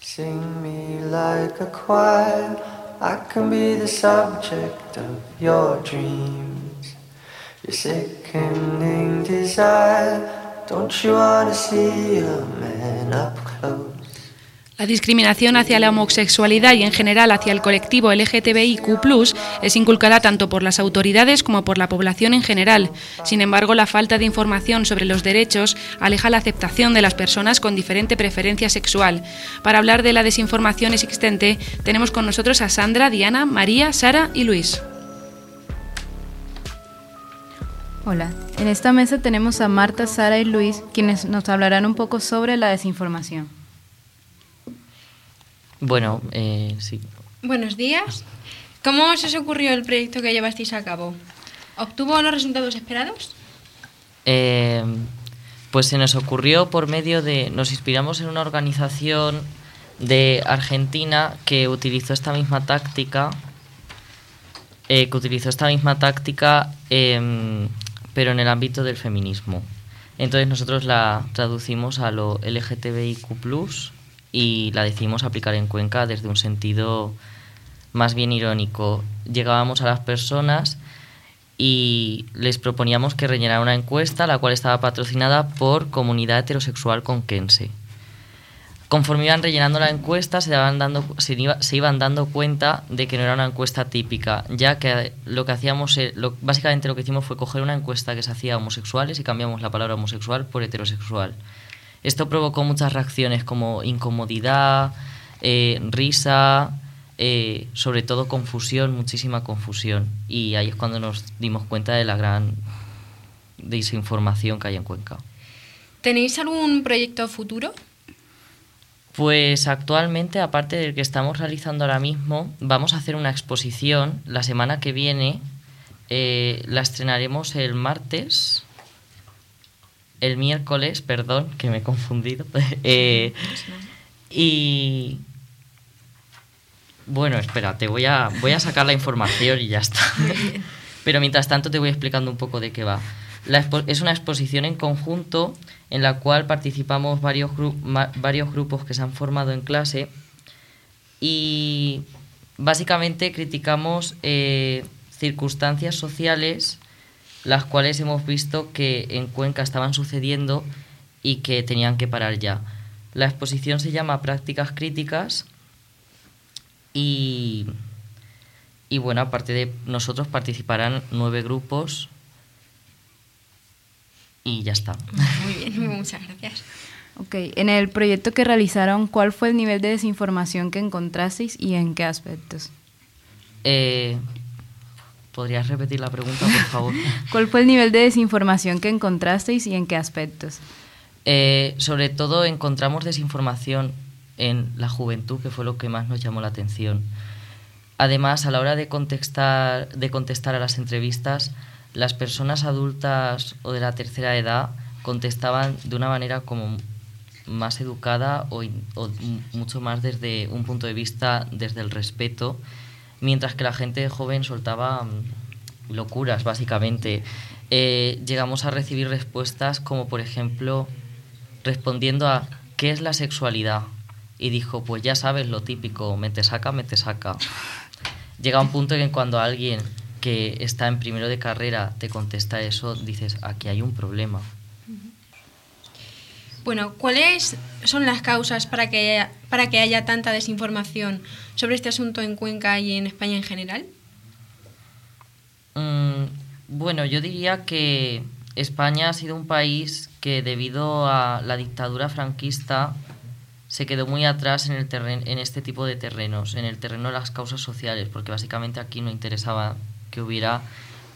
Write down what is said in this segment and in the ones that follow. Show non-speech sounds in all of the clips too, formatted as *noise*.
Sing me like a choir. I can be the subject of your dreams. Your sickening desire. Don't you want to see a man up? La discriminación hacia la homosexualidad y en general hacia el colectivo LGTBIQ es inculcada tanto por las autoridades como por la población en general. Sin embargo, la falta de información sobre los derechos aleja la aceptación de las personas con diferente preferencia sexual. Para hablar de la desinformación existente, tenemos con nosotros a Sandra, Diana, María, Sara y Luis. Hola, en esta mesa tenemos a Marta, Sara y Luis, quienes nos hablarán un poco sobre la desinformación. Bueno, eh, sí. Buenos días. ¿Cómo se os ocurrió el proyecto que llevasteis a cabo? ¿Obtuvo los resultados esperados? Eh, pues se nos ocurrió por medio de... Nos inspiramos en una organización de Argentina que utilizó esta misma táctica, eh, que utilizó esta misma táctica, em, pero en el ámbito del feminismo. Entonces nosotros la traducimos a lo LGTBIQ+, y la decidimos aplicar en Cuenca desde un sentido más bien irónico. Llegábamos a las personas y les proponíamos que rellenaran una encuesta, la cual estaba patrocinada por Comunidad Heterosexual Conquense. Conforme iban rellenando la encuesta, se, dando, se, iban dando cuenta de que no era una encuesta típica, ya que lo que hacíamos, eh, básicamente lo que hicimos fue coger una encuesta que se hacía a homosexuales y cambiamos la palabra homosexual por heterosexual. Esto provocó muchas reacciones como incomodidad, eh, risa, eh, sobre todo confusión, muchísima confusión. Y ahí es cuando nos dimos cuenta de la gran desinformación que hay en Cuenca. ¿Tenéis algún proyecto futuro? Pues actualmente, aparte del que estamos realizando ahora mismo, vamos a hacer una exposición la semana que viene. Eh, la estrenaremos el martes el miércoles, perdón, que me he confundido. *laughs* Eh, y bueno, espera, te voy a, voy a sacar la información y ya está. *laughs* Pero mientras tanto te voy explicando un poco de qué va. es una exposición en conjunto en la cual participamos varios, varios grupos que se han formado en clase y básicamente criticamos eh, circunstancias sociales las cuales hemos visto que en Cuenca estaban sucediendo y que tenían que parar ya. La exposición se llama Prácticas Críticas y, y bueno, aparte de nosotros participarán nueve grupos y ya está. Muy bien, muchas gracias. Ok, en el proyecto que realizaron, ¿cuál fue el nivel de desinformación que encontrasteis y en qué aspectos? Eh, ¿Podrías repetir la pregunta, por favor? *laughs* ¿Cuál fue el nivel de desinformación que encontrasteis y en qué aspectos? Eh, sobre todo encontramos desinformación en la juventud, que fue lo que más nos llamó la atención. Además, a la hora de contestar, de contestar a las entrevistas, las personas adultas o de la tercera edad contestaban de una manera como más educada o, o mucho más desde un punto de vista desde el respeto mientras que la gente joven soltaba mm, locuras, básicamente. Eh, llegamos a recibir respuestas como, por ejemplo, respondiendo a ¿qué es la sexualidad? Y dijo, pues ya sabes lo típico, me te saca, me te saca. Llega un punto en que cuando alguien que está en primero de carrera te contesta eso, dices, aquí hay un problema. Bueno, ¿cuáles son las causas para que, haya, para que haya tanta desinformación sobre este asunto en Cuenca y en España en general? Mm, bueno, yo diría que España ha sido un país que debido a la dictadura franquista se quedó muy atrás en, el en este tipo de terrenos, en el terreno de las causas sociales, porque básicamente aquí no interesaba que hubiera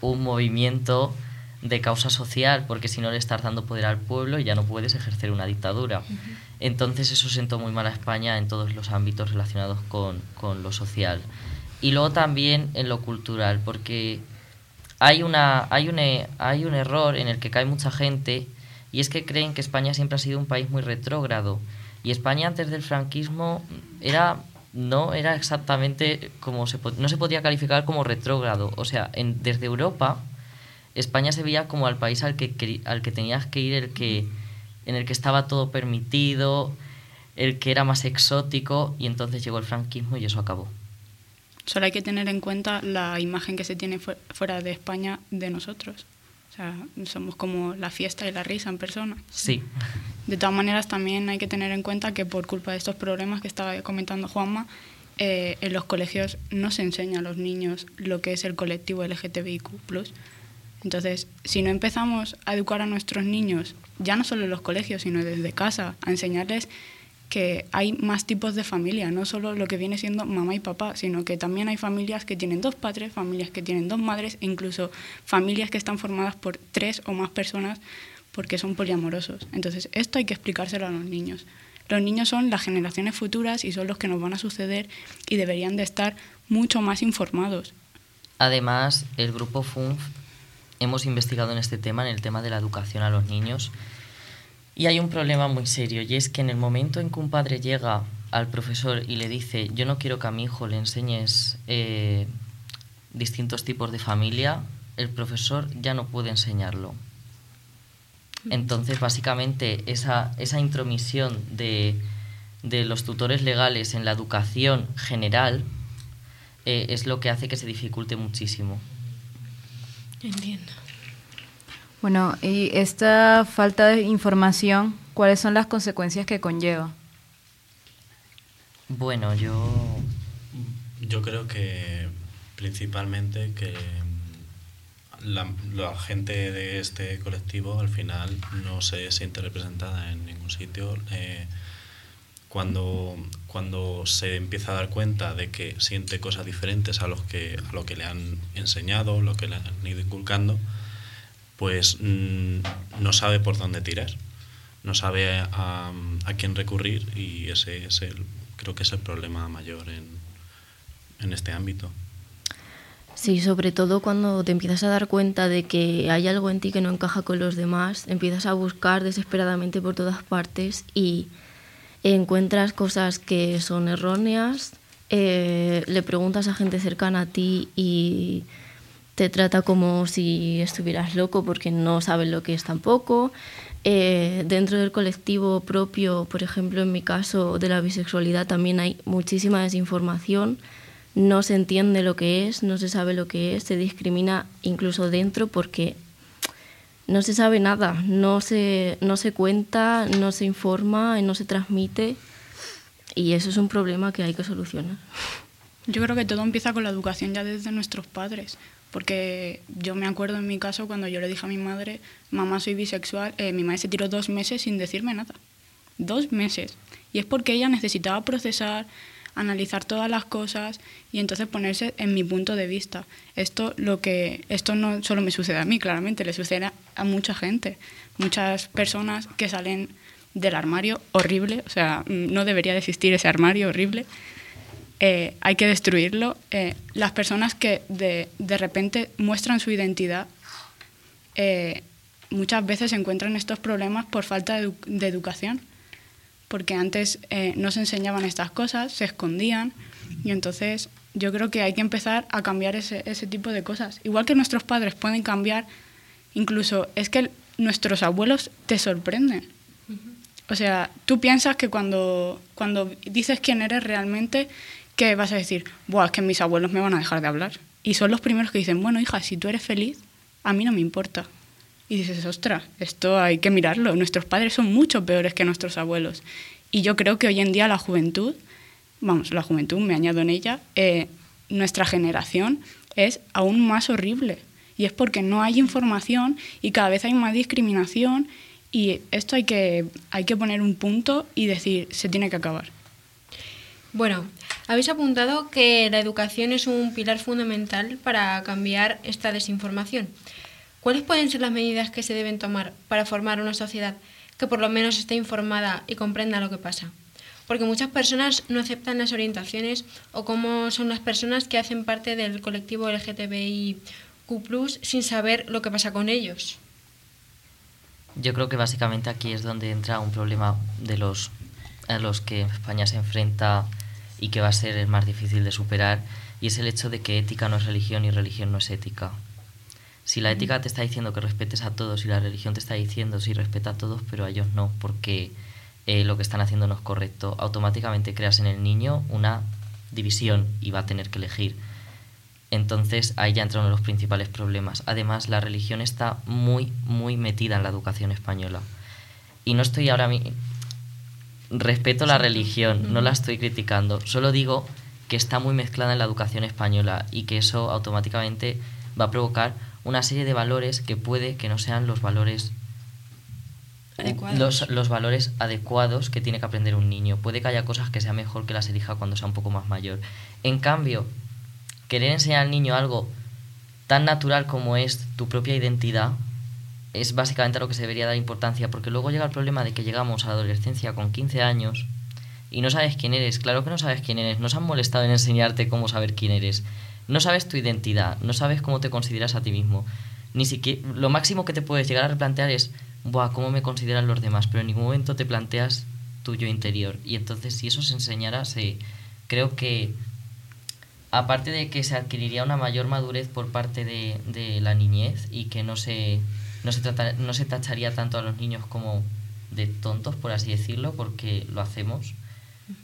un movimiento de causa social, porque si no le estás dando poder al pueblo y ya no puedes ejercer una dictadura. Entonces eso sentó muy mal a España en todos los ámbitos relacionados con, con, lo social. Y luego también en lo cultural, porque hay, una, hay, un, hay un error en el que cae mucha gente y es que creen que España siempre ha sido un país muy retrógrado. Y España antes del franquismo era no era exactamente como se no se podía calificar como retrógrado. O sea, en, desde Europa España se veía como al país al que, al que tenías que ir el que, en el que estaba todo permitido, el que era más exótico y entonces llegó el franquismo y eso acabó. Solo hay que tener en cuenta la imagen que se tiene fuera de España de nosotros. O sea, somos como la fiesta y la risa en persona. Sí. De todas maneras, también hay que tener en cuenta que por culpa de estos problemas que estaba comentando Juanma, eh, en los colegios no se enseña a los niños lo que es el colectivo LGTBIQ. Entonces, si no empezamos a educar a nuestros niños, ya no solo en los colegios, sino desde casa, a enseñarles que hay más tipos de familia, no solo lo que viene siendo mamá y papá, sino que también hay familias que tienen dos padres, familias que tienen dos madres, e incluso familias que están formadas por tres o más personas porque son poliamorosos. Entonces, esto hay que explicárselo a los niños. Los niños son las generaciones futuras y son los que nos van a suceder y deberían de estar mucho más informados. Además, el grupo FUNF hemos investigado en este tema, en el tema de la educación a los niños, y hay un problema muy serio, y es que en el momento en que un padre llega al profesor y le dice, yo no quiero que a mi hijo le enseñes eh, distintos tipos de familia, el profesor ya no puede enseñarlo. Entonces, básicamente, esa, esa intromisión de, de, los tutores legales en la educación general eh, es lo que hace que se dificulte muchísimo. Entiendo. Bueno, y esta falta de información, ¿cuáles son las consecuencias que conlleva? Bueno, yo... Yo creo que principalmente que la, gente de este colectivo al final no se siente representada en ningún sitio. Eh, cuando, cuando se empieza a dar cuenta de que siente cosas diferentes a, los que, a lo que le han enseñado, lo que le han ido inculcando, pues mm, no sabe por dónde tirar, no sabe a, quién recurrir y ese es el, creo que es el problema mayor en, en este ámbito. Sí, sobre todo cuando te empiezas a dar cuenta de que hay algo en ti que no encaja con los demás, empiezas a buscar desesperadamente por todas partes y encuentras cosas que son erróneas, eh, le preguntas a gente cercana a ti y te trata como si estuvieras loco porque no sabes lo que es tampoco. Eh, dentro del colectivo propio, por ejemplo, en mi caso de la bisexualidad, también hay muchísima desinformación. No se entiende lo que es, no se sabe lo que es, se discrimina incluso dentro porque no se sabe nada, no se, no se cuenta, no se informa, no se transmite y eso es un problema que hay que solucionar. Yo creo que todo empieza con la educación ya desde nuestros padres. Porque yo me acuerdo en mi caso cuando yo le dije a mi madre, mamá soy bisexual, eh, mi madre se tiró dos meses sin decirme nada. Dos meses. Y es porque ella necesitaba procesar, analizar todas las cosas y entonces ponerse en mi punto de vista. Esto, lo que, esto no solo me sucede a mí, claramente, le sucede a mucha gente. Muchas personas que salen del armario horrible, o sea, no debería de existir ese armario horrible, eh, hay que destruirlo. Eh, las personas que de, de, repente muestran su identidad eh, muchas veces encuentran estos problemas por falta de, educación, porque antes no se enseñaban estas cosas, se escondían y entonces yo creo que hay que empezar a cambiar ese, ese tipo de cosas. Igual que nuestros padres pueden cambiar, incluso es que nuestros abuelos te sorprenden. O sea, tú piensas que cuando, cuando dices quién eres realmente, que vas a decir, Buah, es que mis abuelos me van a dejar de hablar. Y son los primeros que dicen, bueno, hija, si tú eres feliz, a mí no me importa. Y dices, ostras, esto hay que mirarlo. Nuestros padres son mucho peores que nuestros abuelos. Y yo creo que hoy en día la juventud, vamos, la juventud, me añado en ella, eh, nuestra generación es aún más horrible. Y es porque no hay información y cada vez hay más discriminación y esto hay que, hay que poner un punto y decir, se tiene que acabar. Bueno, habéis apuntado que la educación es un pilar fundamental para cambiar esta desinformación. ¿Cuáles pueden ser las medidas que se deben tomar para formar una sociedad que por lo menos esté informada y comprenda lo que pasa? Porque muchas personas no aceptan las orientaciones o cómo son las personas que hacen parte del colectivo LGTBIQ sin saber lo que pasa con ellos. Yo creo que básicamente aquí es donde entra un problema de los a los que España se enfrenta y que va a ser el más difícil de superar, y es el hecho de que ética no es religión y religión no es ética. Si la ética te está diciendo que respetes a todos y la religión te está diciendo si respeta a todos, pero a ellos no, porque eh, lo que están haciendo no es correcto, automáticamente creas en el niño una división y va a tener que elegir. Entonces ahí ya entra uno de los principales problemas. Además, la religión está muy, muy metida en la educación española. Y no estoy ahora mismo... Respeto la religión, no la estoy criticando. Solo digo que está muy mezclada en la educación española y que eso automáticamente va a provocar una serie de valores que puede que no sean los valores los, los, valores adecuados que tiene que aprender un niño. Puede que haya cosas que sea mejor que las elija cuando sea un poco más mayor. En cambio, querer enseñar al niño algo tan natural como es tu propia identidad es básicamente a lo que se debería dar importancia, porque luego llega el problema de que llegamos a la adolescencia con 15 años y no sabes quién eres. Claro que no sabes quién eres. No se han molestado en enseñarte cómo saber quién eres. No sabes tu identidad, no sabes cómo te consideras a ti mismo. Ni siquiera lo máximo que te puedes llegar a replantear es, "Buah, cómo me consideran los demás", pero en ningún momento te planteas tu yo interior. Y entonces si eso se enseñara, se creo que aparte de que se adquiriría una mayor madurez por parte de, de la niñez y que no se no se, no se tacharía tanto a los niños como de tontos, por así decirlo, porque lo hacemos,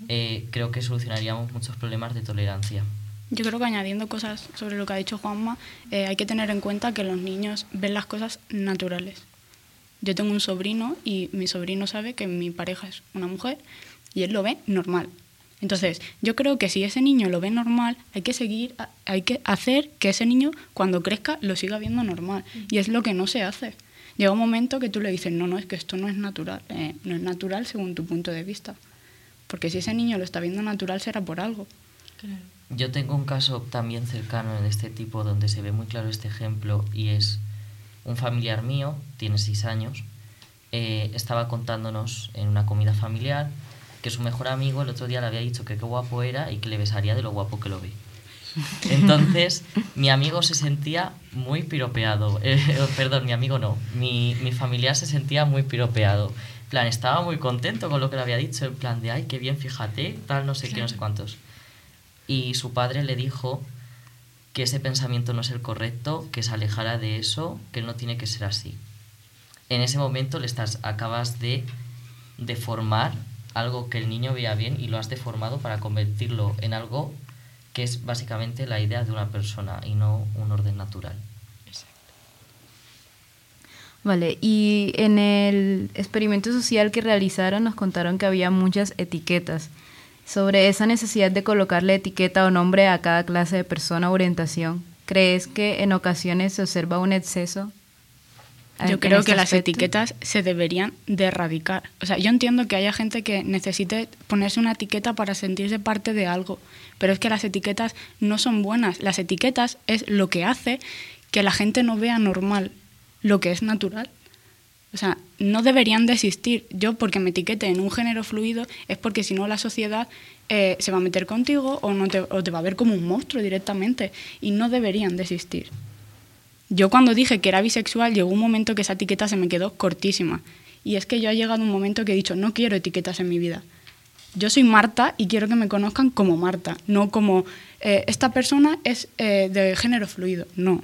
eh, creo que solucionaríamos muchos problemas de tolerancia. Yo creo que añadiendo cosas sobre lo que ha dicho Juanma, eh, hay que tener en cuenta que los niños ven las cosas naturales. Yo tengo un sobrino y mi sobrino sabe que mi pareja es una mujer y él lo ve normal. Entonces, yo creo que si ese niño lo ve normal, hay que seguir, hay que hacer que ese niño cuando crezca lo siga viendo normal. Y es lo que no se hace. Llega un momento que tú le dices, no, no, es que esto no es natural. Eh, no es natural según tu punto de vista. Porque si ese niño lo está viendo natural será por algo. Yo tengo un caso también cercano de este tipo donde se ve muy claro este ejemplo y es un familiar mío, tiene seis años, eh, estaba contándonos en una comida familiar que su mejor amigo el otro día le había dicho que qué guapo era y que le besaría de lo guapo que lo ve. *laughs* Entonces, mi amigo se sentía muy piropeado. Eh, *laughs* perdón, mi amigo no. Mi, mi familiar se sentía muy piropeado. En plan, estaba muy contento con lo que le había dicho. En plan de, ay, qué bien, fíjate, tal, no sé qué, no sé cuántos. Y su padre le dijo que ese pensamiento no es el correcto, que se alejara de eso, que no tiene que ser así. En ese momento le estás, acabas de deformar algo que el niño vea bien y lo has deformado para convertirlo en algo que es básicamente la idea de una persona y no un orden natural. Vale, y en el experimento social que realizaron nos contaron que había muchas etiquetas. Sobre esa necesidad de colocarle etiqueta o nombre a cada clase de persona o orientación, ¿crees que en ocasiones se observa un exceso yo creo que este las etiquetas se deberían de erradicar. O sea, yo entiendo que haya gente que necesite ponerse una etiqueta para sentirse parte de algo, pero es que las etiquetas no son buenas. Las etiquetas es lo que hace que la gente no vea normal lo que es natural. O sea, no deberían de existir. Yo porque me etiquete en un género fluido es porque si no la sociedad eh, se va a meter contigo o, no te, o te va a ver como un monstruo directamente y no deberían de existir. Yo cuando dije que era bisexual llegó un momento que esa etiqueta se me quedó cortísima. Y es que yo ha llegado un momento que he dicho, no quiero etiquetas en mi vida. Yo soy Marta y quiero que me conozcan como Marta, no como eh, esta persona es eh, de género fluido. No.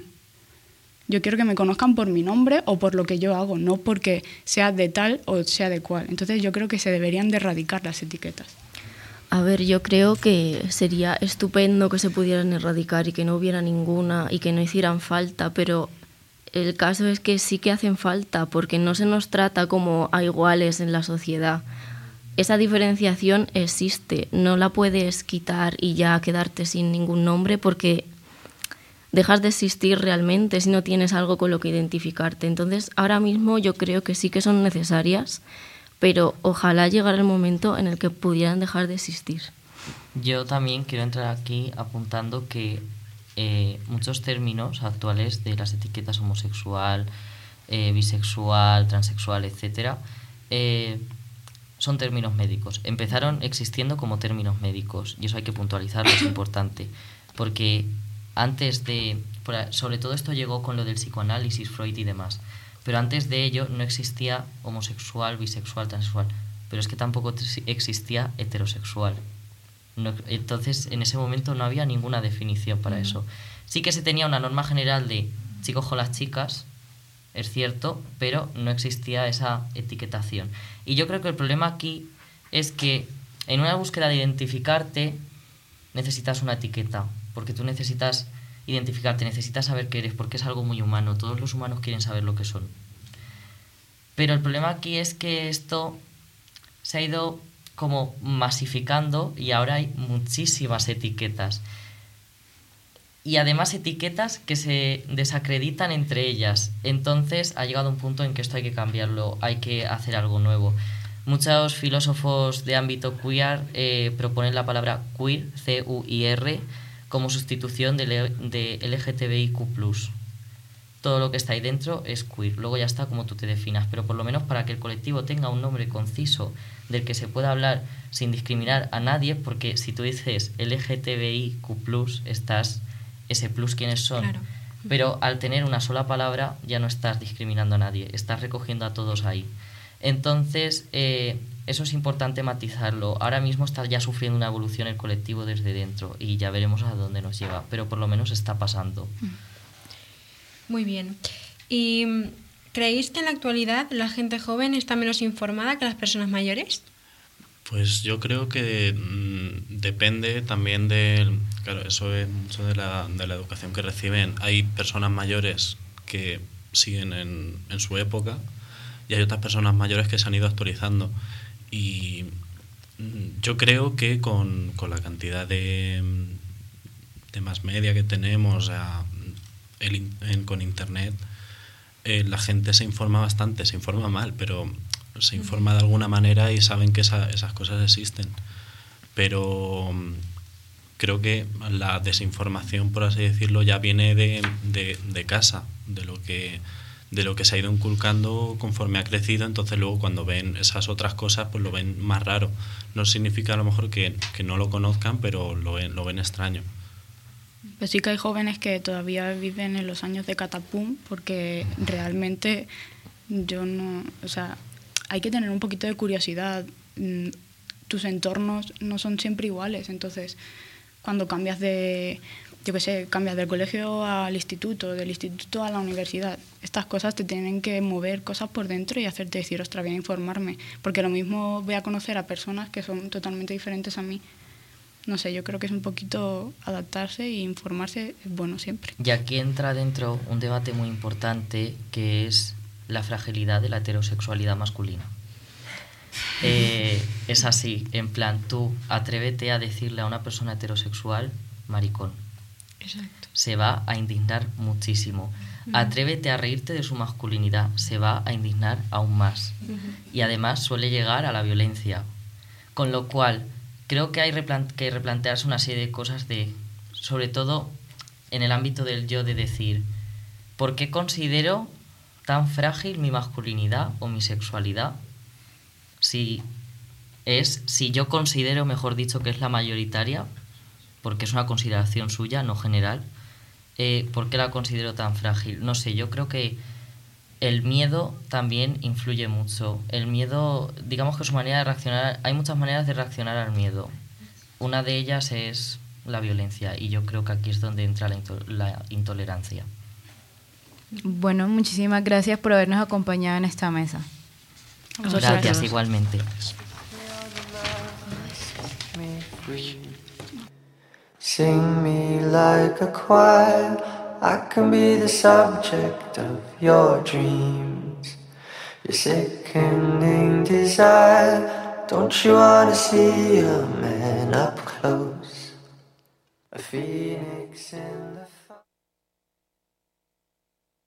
Yo quiero que me conozcan por mi nombre o por lo que yo hago, no porque sea de tal o sea de cual. Entonces yo creo que se deberían de erradicar las etiquetas. A ver, yo creo que sería estupendo que se pudieran erradicar y que no hubiera ninguna y que no hicieran falta, pero el caso es que sí que hacen falta porque no se nos trata como a iguales en la sociedad. Esa diferenciación existe, no la puedes quitar y ya quedarte sin ningún nombre porque dejas de existir realmente si no tienes algo con lo que identificarte. Entonces, ahora mismo yo creo que sí que son necesarias pero ojalá llegara el momento en el que pudieran dejar de existir. Yo también quiero entrar aquí apuntando que eh, muchos términos actuales de las etiquetas homosexual, eh, bisexual, transexual, etcétera, eh, son términos médicos. Empezaron existiendo como términos médicos y eso hay que puntualizarlo, es importante, porque antes de, sobre todo esto llegó con lo del psicoanálisis, Freud y demás. Pero antes de ello no existía homosexual, bisexual, transexual, pero es que tampoco existía heterosexual. entonces, en ese momento no había ninguna definición para eso. Sí que se tenía una norma general de chicos con las chicas, es cierto, pero no existía esa etiquetación. Y yo creo que el problema aquí es que en una búsqueda de identificarte necesitas una etiqueta, porque tú necesitas identificarte, necesitas saber qué eres, porque es algo muy humano, todos los humanos quieren saber lo que son. Pero el problema aquí es que esto se ha ido como masificando y ahora hay muchísimas etiquetas. Y además etiquetas que se desacreditan entre ellas. Entonces ha llegado un punto en que esto hay que cambiarlo, hay que hacer algo nuevo. Muchos filósofos de ámbito queer eh, proponen la palabra queer, C-U-I-R, como sustitución de, de LGTBIQ todo lo que está ahí dentro es queer. Luego ya está como tú te definas, pero por lo menos para que el colectivo tenga un nombre conciso del que se pueda hablar sin discriminar a nadie, porque si tú dices LGTBIQ, estás ese plus quiénes son. Pero al tener una sola palabra ya no estás discriminando a nadie, estás recogiendo a todos ahí. Entonces, eh, eso es importante matizarlo. Ahora mismo está ya sufriendo una evolución el colectivo desde dentro y ya veremos a dónde nos lleva, pero por lo menos está pasando. Mm. Muy bien. ¿Y creéis que en la actualidad la gente joven está menos informada que las personas mayores? Pues yo creo que mm, depende también de, claro, eso es mucho de la, de la educación que reciben. Hay personas mayores que siguen en, en su época y hay otras personas mayores que se han ido actualizando. Y mm, yo creo que con, con la cantidad de, de más media que tenemos, con Internet, eh, la gente se informa bastante, se informa mal, pero se informa de alguna manera y saben que esas cosas existen. Pero mm, creo que la desinformación, por así decirlo, ya viene de, de, casa, de lo que de lo que se ha ido inculcando conforme ha crecido, entonces luego cuando ven esas otras cosas, pues lo ven más raro. No significa a lo mejor que, que no lo conozcan, pero lo ven, lo ven extraño. Pues sí que hay jóvenes que todavía viven en los años de catapum, porque realmente yo no, o sea, hay que tener un poquito de curiosidad. Mm, tus entornos no son siempre iguales, entonces cuando cambias de, yo qué sé, cambias del colegio al instituto, del instituto a la universidad, estas cosas te tienen que mover cosas por dentro y hacerte decir, ostras, voy a informarme, porque lo mismo voy a conocer a personas que son totalmente diferentes a mí no sé, yo creo que es un poquito adaptarse e informarse es bueno siempre. Y aquí entra dentro un debate muy importante que es la fragilidad de la heterosexualidad masculina. *laughs* Eh, es así, en plan, tú atrévete a decirle a una persona heterosexual maricón. Exacto. Se va a indignar muchísimo. Atrévete a reírte de su masculinidad, se va a indignar aún más. Y además suele llegar a la violencia. Con lo cual, creo que hay que replantearse una serie de cosas de, sobre todo en el ámbito del yo, de decir, ¿por qué considero tan frágil mi masculinidad o mi sexualidad? Si es, si yo considero, mejor dicho, que es la mayoritaria, porque es una consideración suya, no general, eh, ¿por qué la considero tan frágil? No sé, yo creo que el miedo también influye mucho. El miedo, digamos que su manera de reaccionar, hay muchas maneras de reaccionar al miedo. Una de ellas es la violencia y yo creo que aquí es donde entra la, intolerancia. Bueno, muchísimas gracias por habernos acompañado en esta mesa. Gracias, igualmente. Sing me like a choir. I can be the subject of your dreams. Your sickening desire. Don't you want to see a man up close? A phoenix in the